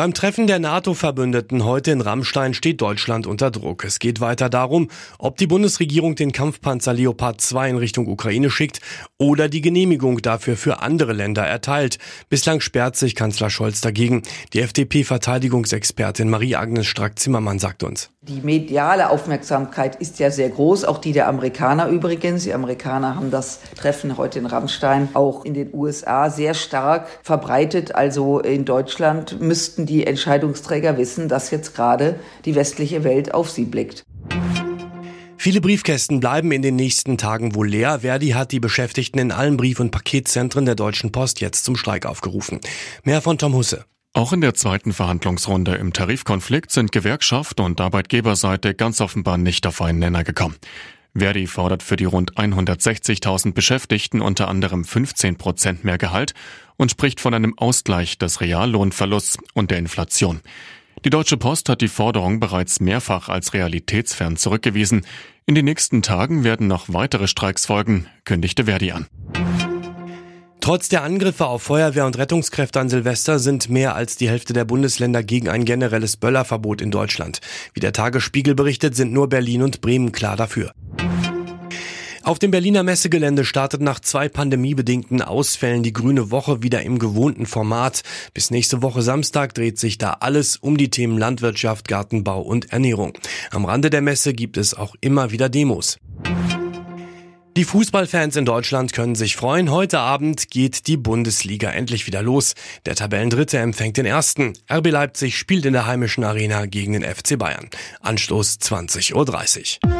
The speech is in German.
Beim Treffen der NATO-Verbündeten heute in Rammstein steht Deutschland unter Druck. Es geht weiter darum, ob die Bundesregierung den Kampfpanzer Leopard 2 in Richtung Ukraine schickt oder die Genehmigung dafür für andere Länder erteilt. Bislang sperrt sich Kanzler Scholz dagegen. Die FDP-Verteidigungsexpertin Marie-Agnes Strack-Zimmermann sagt uns. Die mediale Aufmerksamkeit ist ja sehr groß, auch die der Amerikaner übrigens. Die Amerikaner haben das Treffen heute in Rammstein auch in den USA sehr stark verbreitet. Also in Deutschland müssten die Entscheidungsträger wissen, dass jetzt gerade die westliche Welt auf sie blickt. Viele Briefkästen bleiben in den nächsten Tagen wohl leer. Verdi hat die Beschäftigten in allen Brief- und Paketzentren der Deutschen Post jetzt zum Streik aufgerufen. Mehr von Tom Husse. Auch in der zweiten Verhandlungsrunde im Tarifkonflikt sind Gewerkschaft und Arbeitgeberseite ganz offenbar nicht auf einen Nenner gekommen. Verdi fordert für die rund 160.000 Beschäftigten unter anderem 15 Prozent mehr Gehalt und spricht von einem Ausgleich des Reallohnverlusts und der Inflation. Die Deutsche Post hat die Forderung bereits mehrfach als realitätsfern zurückgewiesen. In den nächsten Tagen werden noch weitere Streiks folgen, kündigte Verdi an. Trotz der Angriffe auf Feuerwehr und Rettungskräfte an Silvester sind mehr als die Hälfte der Bundesländer gegen ein generelles Böllerverbot in Deutschland. Wie der Tagesspiegel berichtet, sind nur Berlin und Bremen klar dafür. Auf dem Berliner Messegelände startet nach zwei pandemiebedingten Ausfällen die Grüne Woche wieder im gewohnten Format. Bis nächste Woche Samstag dreht sich da alles um die Themen Landwirtschaft, Gartenbau und Ernährung. Am Rande der Messe gibt es auch immer wieder Demos. Die Fußballfans in Deutschland können sich freuen. Heute Abend geht die Bundesliga endlich wieder los. Der Tabellendritte empfängt den ersten. RB Leipzig spielt in der heimischen Arena gegen den FC Bayern. Anstoß 20.30 Uhr.